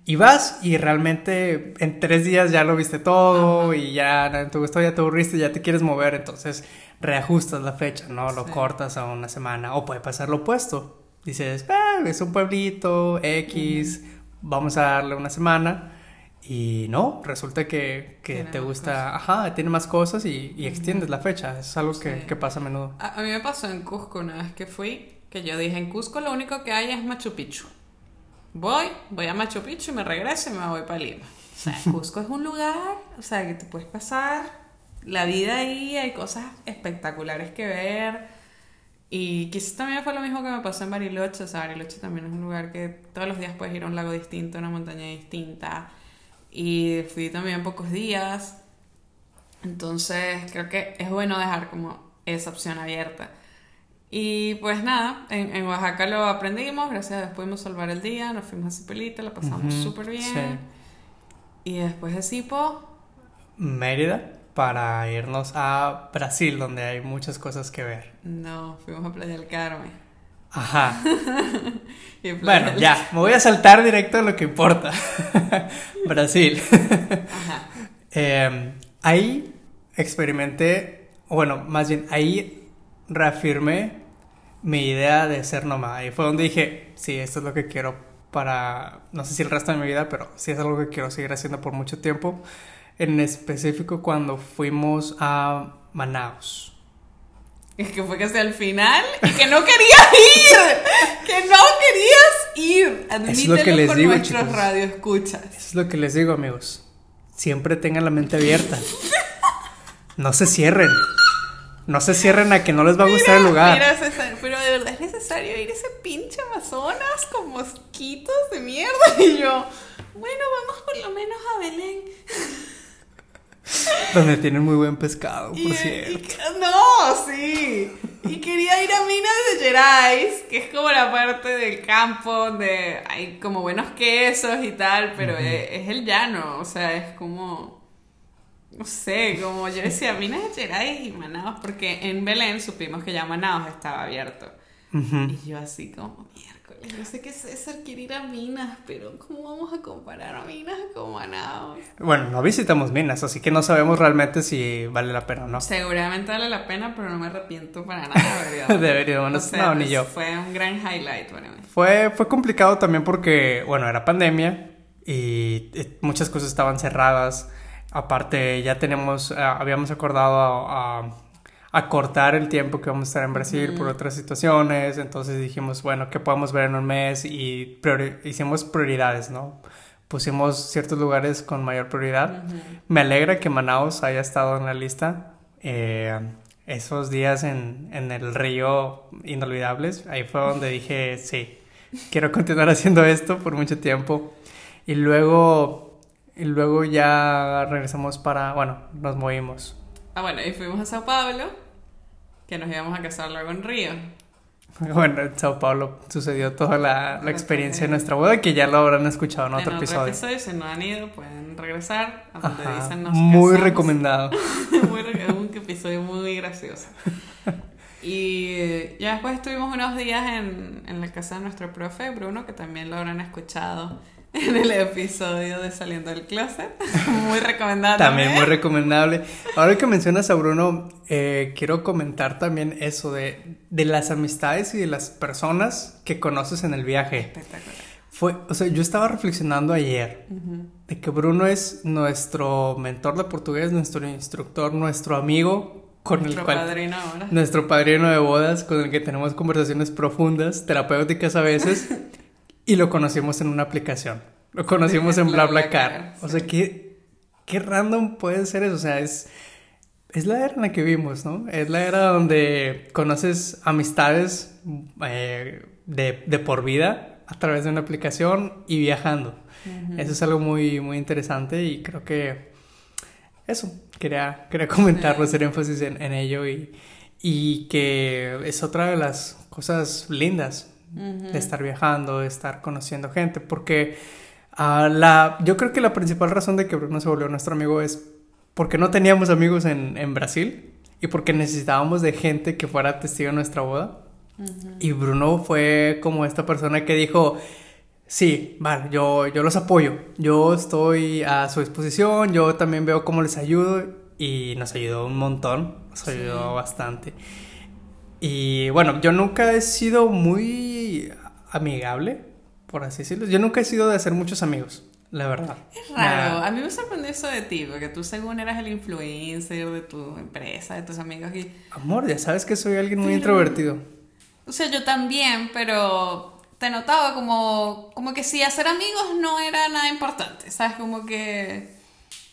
Y vas y realmente en tres días ya lo viste todo y ya no te gustó, ya te aburriste, ya te quieres mover, entonces reajustas la fecha, ¿no? Lo cortas a una semana o puede pasar lo opuesto. Dices, "Ah, es un pueblito, X, vamos a darle una semana. Y no, resulta que, que te gusta, ajá, tiene más cosas y, y extiendes la fecha. Eso es algo que, que pasa a menudo. A, a mí me pasó en Cusco una vez que fui, que yo dije, en Cusco lo único que hay es Machu Picchu. Voy, voy a Machu Picchu y me regreso y me voy para Lima. O sea, <laughs> Cusco es un lugar, o sea, que te puedes pasar la vida ahí, hay cosas espectaculares que ver. Y quizás también fue lo mismo que me pasó en Bariloche. O sea, Bariloche también es un lugar que todos los días puedes ir a un lago distinto, a una montaña distinta. Y fui también pocos días. Entonces, creo que es bueno dejar como esa opción abierta. Y pues nada, en, en Oaxaca lo aprendimos, gracias a Dios pudimos salvar el día, nos fuimos a Cipelita, la pasamos Ujú, súper bien. sí. Y después de Cipo, Mérida para irnos a Brasil, donde hay muchas cosas que ver. no, fuimos a Playa del Carmen. Ajá. <laughs> Bueno, del- ya, me voy a saltar directo a lo que importa. <laughs> Brasil. Ajá. Eh, ahí experimenté, bueno, más bien ahí reafirmé mi idea de ser nómada. Ahí fue donde dije, sí, esto es lo que quiero para, no sé si el resto de mi vida, pero sí es algo que quiero seguir haciendo por mucho tiempo. En específico cuando fuimos a Manaus. Es que fue casi al final y que no querías ir. <laughs> Que no querías ir. Es lo que Admítelo les por digo, nuestros chicos. radioescuchas. Eso es lo que les digo, amigos. Siempre tengan la mente abierta. No se cierren. No se cierren a que no les va a gustar el lugar. Mira, César, pero de verdad es necesario ir a ese pinche Amazonas con mosquitos de mierda. <laughs> Y yo, Bueno, vamos por lo menos a Belén. <laughs> Donde tienen muy buen pescado, por Y- cierto. y- no, sí. Y quería ir a Minas de Gerais, que es como la parte del campo donde hay como buenos quesos y tal, pero es, es el llano, o sea, es como... No sé, como yo decía, Minas de Gerais y Manaus, porque en Belén supimos que ya Manaus estaba abierto. Ujú. Y yo así como, miércoles, yo sé que César quiere ir a Minas, pero ¿cómo vamos a comparar a Minas con Manaus? Bueno, no visitamos minas, así que no sabemos realmente si vale la pena o no. Seguramente vale la pena, pero no me arrepiento para nada. ¿verdad? <laughs> Deberíamos, no, ni yo. Fue un gran highlight para mí. Fue, fue complicado también porque, bueno, era pandemia y muchas cosas estaban cerradas. Aparte, ya tenemos, ah, habíamos acordado a, a- a cortar el tiempo que vamos a estar en Brasil por otras situaciones. Entonces dijimos, bueno, ¿qué podemos ver en un mes? Y priori- hicimos prioridades, ¿no? Pusimos ciertos lugares con mayor prioridad. Me alegra que Manaus haya estado en la lista. Eh, esos días en, en el río inolvidables, ahí fue donde dije, sí, quiero continuar <laughs> haciendo esto por mucho tiempo. Y luego, y luego ya regresamos para, bueno, nos movimos. Ah, bueno, y fuimos a Sao Paulo, que nos íbamos a casar luego en Río. <laughs> Bueno, en Sao Paulo sucedió toda la, la experiencia de nuestra boda que ya lo habrán escuchado en otro episodio. si no han ido, pueden regresar a donde Ajá, dicen nos Muy casamos. recomendado. <laughs> un episodio muy gracioso. <laughs> Y eh, ya después estuvimos unos días en, en la casa de nuestro profe Bruno, que también lo habrán escuchado <laughs> en el episodio de Saliendo del Closet. <laughs> muy recomendado. También muy recomendable. Ahora que mencionas a Bruno, eh, quiero comentar también eso de, de las amistades y de las personas que conoces en el viaje. Espectacular. Fue, o sea, yo estaba reflexionando ayer de que Bruno es nuestro mentor de portugués, nuestro instructor, nuestro amigo con Nuestro el cual padrino ahora. nuestro padrino de bodas con el que tenemos conversaciones profundas, terapéuticas a veces, <laughs> y lo conocimos en una aplicación. Lo conocimos en <laughs> BlaBlaCar. O sea. ¿qué, qué random puede ser eso. O sea, es, es la era en la que vivimos, ¿no? Es la era donde conoces amistades eh, de, de por vida a través de una aplicación y viajando. Eso es algo muy, muy interesante y creo que eso, quería, quería comentarlo, hacer énfasis en, en ello y, y que es otra de las cosas lindas de estar viajando, de estar conociendo gente, porque ah, la, yo creo que la principal razón de que Bruno se volvió nuestro amigo es porque no teníamos amigos en, en Brasil y porque necesitábamos de gente que fuera testigo de nuestra boda. Y Bruno fue como esta persona que dijo, sí, vale, yo, yo los apoyo, yo estoy a su disposición, yo también veo cómo les ayudo y nos ayudó un montón, nos ayudó bastante. Y bueno, yo nunca he sido muy amigable, por así decirlo. Yo nunca he sido de hacer muchos amigos, la verdad. Es raro. A mí me sorprendió eso de ti, porque tú según eras el influencer de tu empresa, de tus amigos y... Amor, ya sabes que soy alguien muy Pero- introvertido. O sea, yo también, pero te notaba como, como que si hacer amigos no era nada importante, ¿sabes? Como que...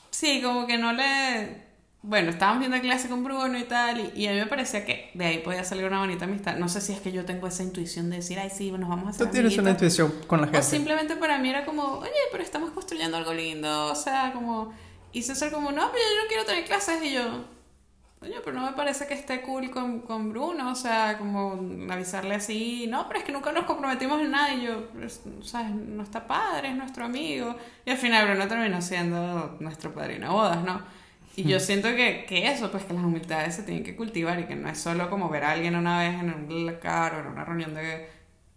Sí, como que no le... Bueno, estábamos viendo clase con Bruno y tal, y, y a mí me parecía que de ahí podía salir una bonita amistad. No sé si es que yo tengo esa intuición de decir, ay, sí, nos vamos a hacer Tú tienes una amiguitos. intuición con la O gente. simplemente para mí era como, oye, pero estamos construyendo algo lindo, o sea, como... Y César como, no, pero yo no quiero tener clases, y yo... Oye, pero no me parece que esté cool con, con Bruno, o sea, como avisarle así, no, pero es que nunca nos comprometimos en nada, y yo, o sea, no está padre, es nuestro amigo. Y al final Bruno terminó siendo nuestro padrino de bodas, ¿no? Y yo siento que, que eso, pues que las humildades se tienen que cultivar y que no es solo como ver a alguien una vez en un car o en una reunión de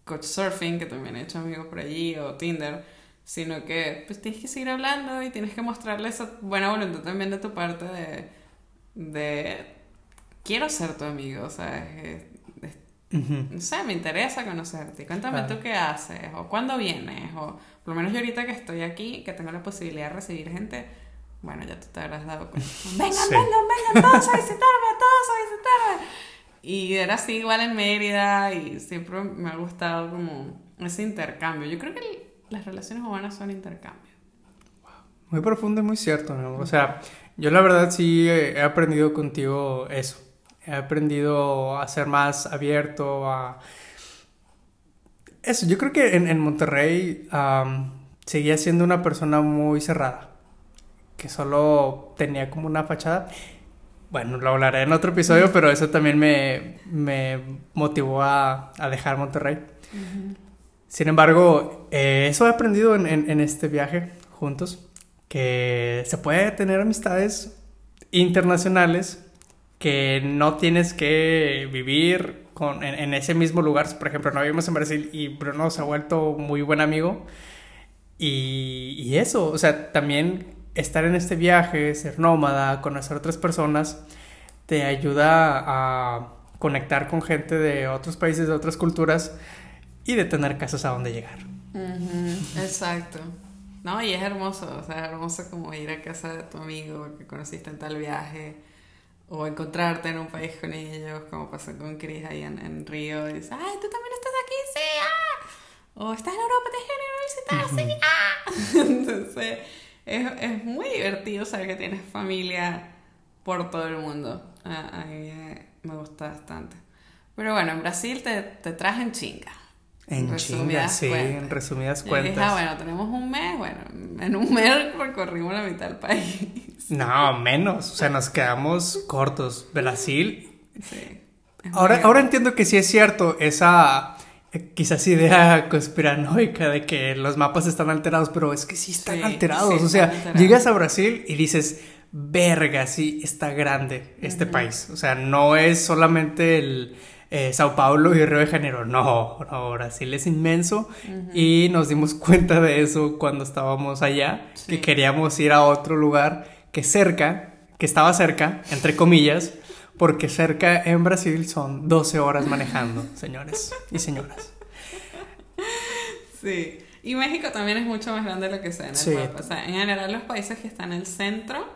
coach surfing, que también he hecho amigos por allí, o Tinder, sino que pues tienes que seguir hablando y tienes que mostrarle esa buena voluntad también de tu parte de, de quiero ser tu amigo, o sea, es- es- no sé, me interesa conocerte. Cuéntame Claro. tú qué haces, o cuándo vienes, o por lo menos yo ahorita que estoy aquí, que tengo la posibilidad de recibir gente, bueno, ya tú te habrás dado cuenta. <laughs> Vengan, Sí. vengan, vengan todos a visitarme, todos a visitarme. Y era así igual en Mérida y siempre me ha gustado como ese intercambio. Yo creo que el- las relaciones humanas son intercambio. Muy profundo y muy cierto, ¿no? O sea, yo la verdad sí he aprendido contigo eso. He aprendido a ser más abierto, a... Eso, yo creo que en, en Monterrey am, seguía siendo una persona muy cerrada, que solo tenía como una fachada. Bueno, lo hablaré en otro episodio, pero eso también me, me motivó a, a dejar Monterrey. Sin embargo, eh, eso he aprendido en, en, en este viaje juntos, que se puede tener amistades internacionales que no tienes que vivir con, en, en, ese mismo lugar. Por ejemplo, no vivimos en Brasil y Bruno se ha vuelto muy buen amigo. Y, y eso, o sea, también estar en este viaje, ser nómada, conocer otras personas, te ayuda a conectar con gente de otros países, de otras culturas y de tener casas a donde llegar. Uh -huh. Exacto. No, y es hermoso, o sea, es hermoso como ir a casa de tu amigo que conociste en tal viaje o encontrarte en un país con ellos, como pasó con Chris ahí en, en Río, y dices, ay, tú también estás aquí, sí, ah, o estás en Europa, te quiero visitar, sí, ah. <laughs> Entonces, es, es, muy divertido saber que tienes familia por todo el mundo, a, mí me gusta bastante. Pero bueno, en Brasil te, te trajen chinga. En chinga, sí, en resumidas cuentas. Dije, ah, bueno, tenemos un mes, bueno, en un mes <laughs> recorrimos la mitad del país. No, menos, o sea, nos quedamos cortos. Brasil. Sí. Ahora, ahora entiendo que sí es cierto esa quizás idea <laughs> conspiranoica de que los mapas están alterados, pero es que sí están sí, alterados. Sí, o sea, alterados. llegas a Brasil y dices, verga, sí, está grande este uh -huh. país. O sea, no es solamente el eh, Sao Paulo y Río de Janeiro. No, no, Brasil es inmenso uh -huh. y nos dimos <laughs> cuenta de eso cuando estábamos allá, sí. que queríamos ir a otro lugar que cerca, que estaba cerca, entre comillas, porque cerca en Brasil son 12 horas manejando, <laughs> señores y señoras. Sí, y México también es mucho más grande de lo que sea en el sí. mapa. O sea, en general los países que están en el centro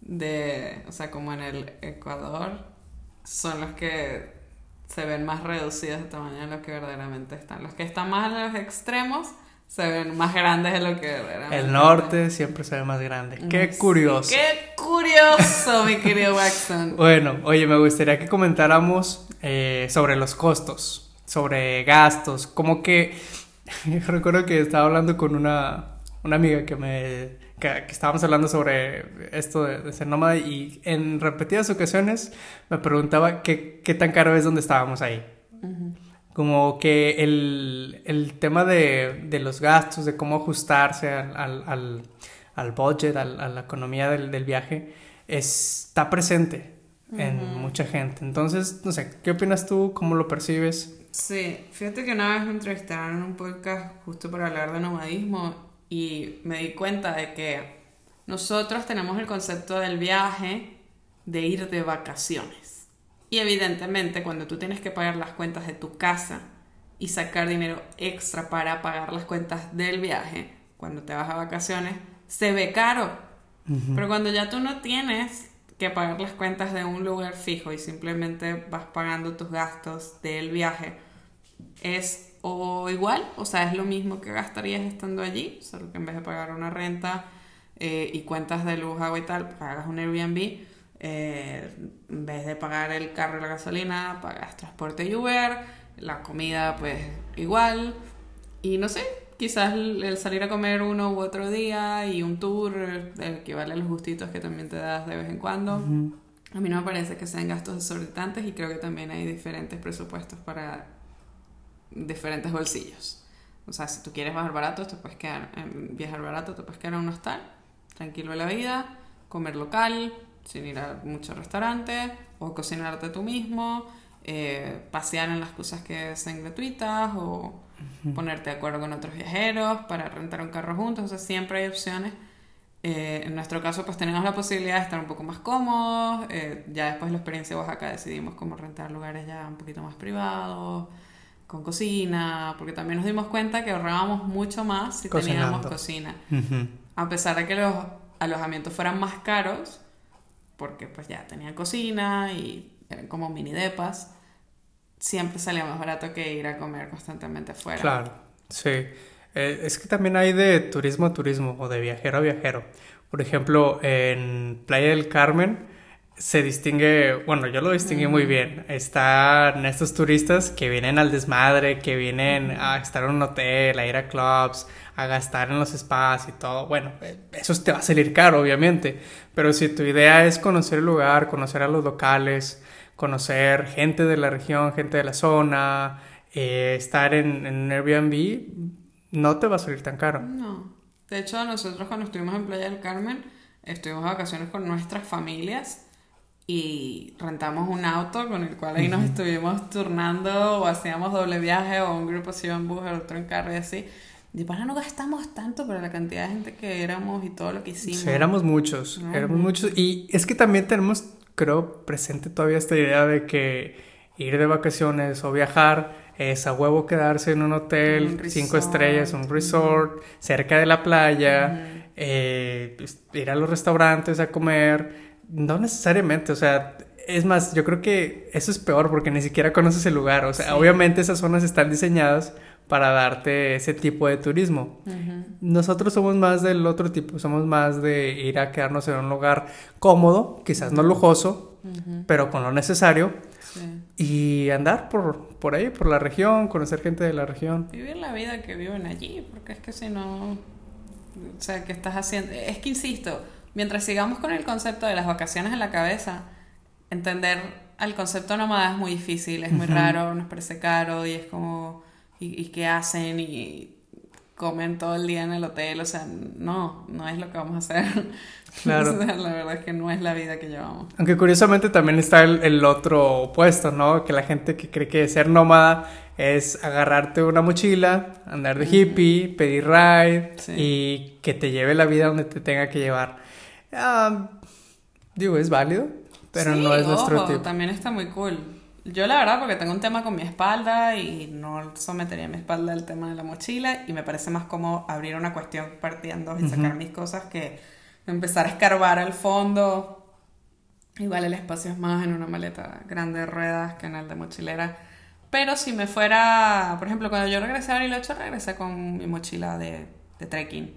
de, o sea, como en el Ecuador, son los que se ven más reducidos de tamaño de lo que verdaderamente están. Los que están más a los extremos se ven más grandes de lo que verdaderamente El norte siempre se ve más grande. Qué curioso. Sí, qué curioso, mi querido Waxon. <laughs> Bueno, oye, me gustaría que comentáramos eh, sobre los costos, sobre gastos, como que <laughs> recuerdo que estaba hablando con una, una amiga que me que, que, estábamos hablando sobre esto de, de, ser nómada y en repetidas ocasiones me preguntaba qué, qué tan caro es donde estábamos ahí. Uh -huh. Como que el, el tema de, de, los gastos, de cómo ajustarse al, al, al, al budget, al, a la economía del, del viaje, está presente uh -huh. en mucha gente. Entonces, no sé, ¿qué opinas tú? ¿Cómo lo percibes? Sí, fíjate que una vez me entrevistaron en un podcast justo para hablar de nomadismo y me di cuenta de que nosotros tenemos el concepto del viaje de ir de vacaciones. Y evidentemente cuando tú tienes que pagar las cuentas de tu casa y sacar dinero extra para pagar las cuentas del viaje, cuando te vas a vacaciones, se ve caro. Uh -huh. Pero cuando ya tú no tienes que pagar las cuentas de un lugar fijo y simplemente vas pagando tus gastos del viaje, es o igual, o sea, es lo mismo que gastarías estando allí, solo que en vez de pagar una renta eh, y cuentas de luz, agua y tal, pagas un Airbnb. Eh, en vez de pagar el carro y la gasolina, pagas transporte y Uber, la comida pues igual. Y no sé, quizás el salir a comer uno u otro día y un tour equivale a los gustitos que también te das de vez en cuando. Uh -huh. A mí no me parece que sean gastos desorbitantes y creo que también hay diferentes presupuestos para diferentes bolsillos. O sea, si tú quieres bajar barato, te puedes quedar, en viajar barato, te puedes quedar en un hostal, tranquilo la vida, comer local, sin ir a muchos restaurantes, o cocinarte tú mismo, eh, pasear en las cosas que sean gratuitas, o uh -huh. ponerte de acuerdo con otros viajeros para rentar un carro juntos. O sea, siempre hay opciones. Eh, en nuestro caso, pues tenemos la posibilidad de estar un poco más cómodos. Eh, ya después de la experiencia de Oaxaca decidimos como rentar lugares ya un poquito más privados con cocina, porque también nos dimos cuenta que ahorrábamos mucho más si Cocinando. teníamos cocina. Uh -huh. A pesar de que los alojamientos fueran más caros, porque pues ya tenían cocina y eran como mini depas, siempre salía más barato que ir a comer constantemente afuera. Claro, sí. Eh, es que también hay de turismo a turismo o de viajero a viajero. Por ejemplo, en Playa del Carmen se distingue, bueno, yo lo distinguí muy bien. Están estos turistas que vienen al desmadre, que vienen a estar en un hotel, a ir a clubs, a gastar en los spas y todo. Bueno, eso te va a salir caro, obviamente. Pero si tu idea es conocer el lugar, conocer a los locales, conocer gente de la región, gente de la zona, eh, estar en, en un Airbnb, no te va a salir tan caro. No. De hecho, nosotros cuando estuvimos en Playa del Carmen, estuvimos de vacaciones con nuestras familias y rentamos un auto con el cual ahí nos estuvimos turnando o hacíamos doble viaje o un grupo se iba en bus, el otro en carro y así. Y para no gastamos tanto, pero la cantidad de gente que éramos y todo lo que hicimos. Sí, éramos muchos, éramos muchos. Y es que también tenemos, creo, presente todavía esta idea de que ir de vacaciones o viajar es a huevo quedarse en un hotel, cinco estrellas, un resort, cerca de la playa, eh, pues, ir a los restaurantes a comer. No necesariamente, o sea, es más, yo creo que eso es peor porque ni siquiera conoces el lugar. O sea, obviamente esas zonas están diseñadas para darte ese tipo de turismo. Nosotros somos más del otro tipo, somos más de ir a quedarnos en un lugar cómodo, quizás no lujoso, pero con lo necesario. Y andar por, por ahí, por la región, conocer gente de la región. Vivir la vida que viven allí, porque es que si no, o sea, ¿qué estás haciendo? Es que insisto, mientras sigamos con el concepto de las vacaciones en la cabeza, entender al concepto nómada es muy difícil, es muy raro, nos parece caro y es como y, qué hacen y comen todo el día en el hotel, o sea, no, no es lo que vamos a hacer. <laughs> Claro. la verdad es que no es la vida que llevamos. Aunque curiosamente también está el, otro opuesto, ¿no? Que la gente que cree que ser nómada es agarrarte una mochila, andar de hippie, pedir ride y que te lleve la vida donde te tenga que llevar. Ah, digo, es válido, pero no es nuestro tipo. También está muy cool. Yo la verdad porque tengo un tema con mi espalda y no sometería mi espalda al tema de la mochila y me parece más como abrir una cuestión partiendo y sacar mis cosas que empezar a escarbar al fondo. Igual el espacio es más en una maleta grande de ruedas que en el de mochilera. Pero si me fuera, por ejemplo, cuando yo regresé a Bariloche, regresé con mi mochila de, de trekking.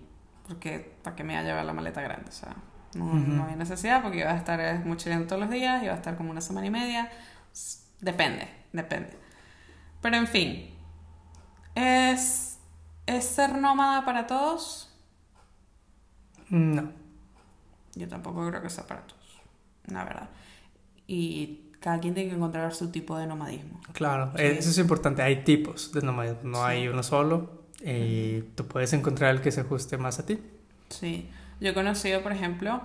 Porque para que me iba a llevar la maleta grande. O sea, no, no había necesidad porque iba a estar mochilando todos los días, iba a estar como una semana y media Depende, depende. Pero en fin, ¿es, ¿es ser nómada para todos? No. Yo tampoco creo que sea para todos, la verdad. Y cada quien tiene que encontrar su tipo de nomadismo. Claro, eso es importante. Hay tipos de nomadismo, no hay uno solo. Y tú puedes encontrar el que se ajuste más a ti. Sí, yo he conocido, por ejemplo,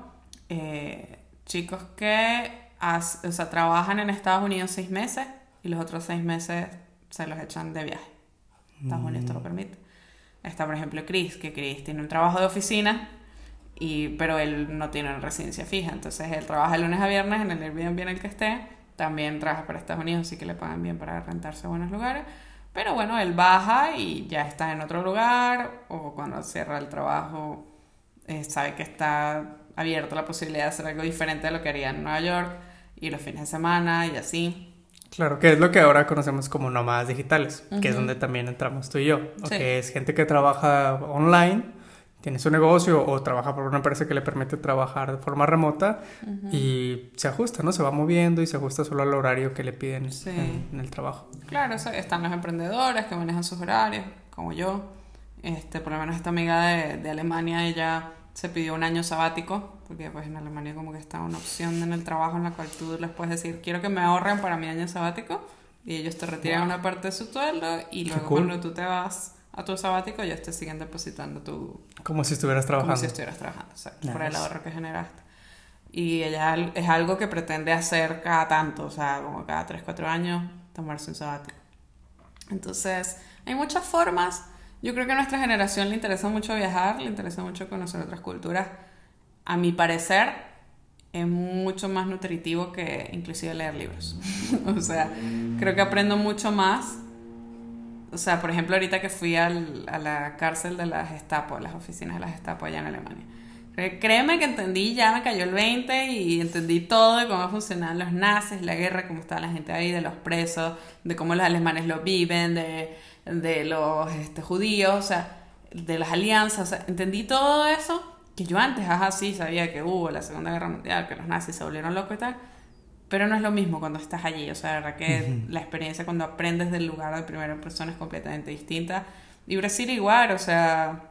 eh, chicos que o sea, trabajan en Estados Unidos seis meses y los otros seis meses se los echan de viaje. Estados Unidos te lo mm. permite. Está, por ejemplo, Chris, que Chris tiene un trabajo de oficina, y, pero él no tiene una residencia fija. Entonces, él trabaja de lunes a viernes en el Airbnb en el que esté. También trabaja para Estados Unidos, así que le pagan bien para rentarse a buenos lugares. Pero bueno, él baja y ya está en otro lugar, o cuando cierra el trabajo, eh, sabe que está abierto la posibilidad de hacer algo diferente de lo que haría en Nueva York y los fines de semana y así. Claro, que es lo que ahora conocemos como nómadas digitales, que es donde también entramos tú y yo, que es gente que trabaja online, tiene su negocio o trabaja por una empresa que le permite trabajar de forma remota y se ajusta, ¿no? Se va moviendo y se ajusta solo al horario que le piden en, el trabajo. Claro, están los emprendedores que manejan sus horarios, como yo. Este, por lo menos esta amiga de, de Alemania, ella se pidió un año sabático, porque pues en Alemania como que está una opción en el trabajo en la cual tú les puedes decir, quiero que me ahorren para mi año sabático, y ellos te retiran una parte de su sueldo, y luego cuando tú te vas a tu sabático, ellos te siguen depositando tu... Como si estuvieras trabajando. Como si estuvieras trabajando, exacto, por el ahorro que generaste. Y ella es algo que pretende hacer cada tanto, o sea, como cada 3, 4 años, tomarse un sabático. Entonces, hay muchas formas yo creo que a nuestra generación le interesa mucho viajar, le interesa mucho conocer otras culturas. A mi parecer, es mucho más nutritivo que inclusive leer libros. <laughs> o sea, creo que aprendo mucho más. O sea, por ejemplo, ahorita que fui al, a la cárcel de la Gestapo, las oficinas de la Gestapo allá en Alemania. Créeme que entendí, ya me cayó el 20 y entendí todo de cómo funcionaban los nazis, la guerra, cómo estaba la gente ahí, de los presos, de cómo los alemanes lo viven, de de los este, judíos, o sea, de las alianzas, o sea, entendí todo eso que yo antes, ajá, sí, sabía que hubo la Segunda Guerra Mundial, que los nazis se volvieron locos y tal, pero no es lo mismo cuando estás allí, o sea, la verdad que la experiencia cuando aprendes del lugar de primera persona es completamente distinta. Y Brasil igual, o sea,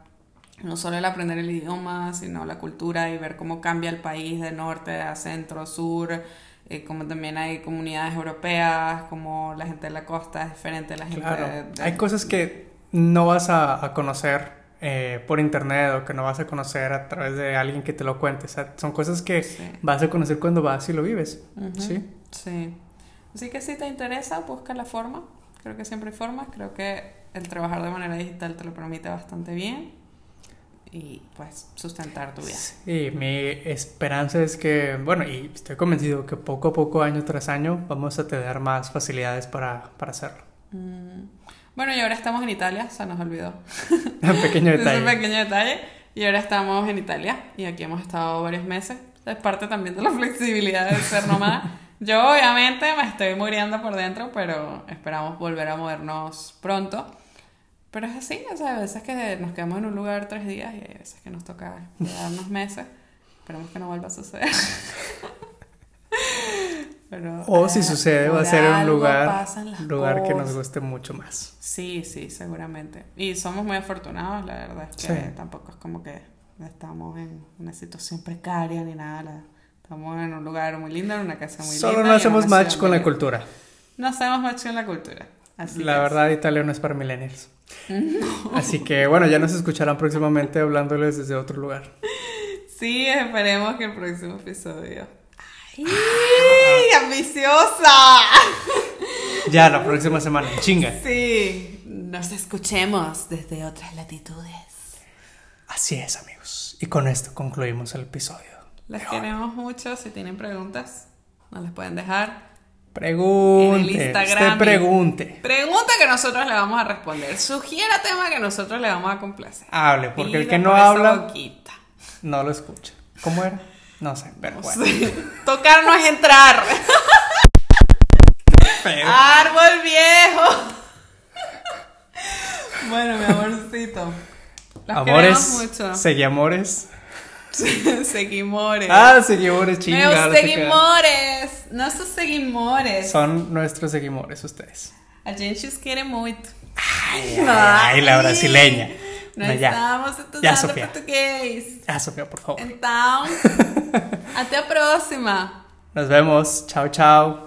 no solo el aprender el idioma, sino la cultura y ver cómo cambia el país de norte a centro, sur, eh, como también hay comunidades europeas, como la gente de la costa es diferente a la gente Claro, de, de- hay cosas que no vas a, a conocer eh, por internet o que no vas a conocer a través de alguien que te lo cuente. O sea, son cosas que Sí. vas a conocer cuando vas y lo vives. Ujú. Sí. Sí. Así que si te interesa, busca la forma. Creo que siempre hay formas. Creo que el trabajar de manera digital te lo permite bastante bien. Y pues sustentar tu vida. Y mi esperanza es que, bueno, y estoy convencido que poco a poco, año tras año, vamos a tener más facilidades para, para hacerlo. Mm. Bueno, y ahora estamos en Italia, se nos olvidó. <laughs> Un pequeño <laughs> Es un detalle. pequeño detalle. Y ahora estamos en Italia y aquí hemos estado varios meses. Es parte también de la <laughs> flexibilidad de ser nómada. Yo obviamente me estoy muriendo por dentro, pero esperamos volver a movernos pronto. Pero es así, o sea, a veces que nos quedamos en un lugar tres días y hay veces que nos toca quedarnos meses. Esperemos que no vuelva a suceder. <laughs> Pero, O si eh, sucede, va a ser en un lugar, lugar que nos guste mucho más. Sí, sí, seguramente. Y somos muy afortunados, la verdad es que Sí. tampoco es como que estamos en una situación precaria ni nada. la- estamos en un lugar muy lindo, en una casa muy linda. Solo no hacemos match con la cultura. No hacemos match con la cultura. Así La es. verdad, Italia no es para millennials. <laughs> Así que, bueno, ya nos escucharán próximamente hablándoles desde otro lugar. Sí, esperemos que el próximo episodio. ¡Ay! ¡Ambiciosa! <laughs> Ya, la próxima semana, chinga. Sí, nos escuchemos desde otras latitudes. Así es, amigos. Y con esto concluimos el episodio. Las queremos mucho. Si tienen preguntas, nos las pueden dejar. Pregunte. En el Instagram. Usted pregunte. Pregunta que nosotros le vamos a responder. Sugiera tema que nosotros le vamos a complacer. Hable, porque el que no por habla boquita. no lo escucha. ¿Cómo era? No sé, pero bueno. Tocar no es entrar. <laughs> Feo. Árbol viejo. bueno, mi amorcito. Las Amores, mucho. seguimores. <laughs> seguimores. Ah, seguimores, chinga. Meus no te seguimores. Nossos seguimores. Son nuestros seguimores ustedes. A gente os quiere muito. Ay, ay, la brasileña. No, ya. estamos Ya, estudando Sofía. português. Ah, Sofía, por favor. Então, <laughs> até a próxima. Nos vemos. Chao, chao.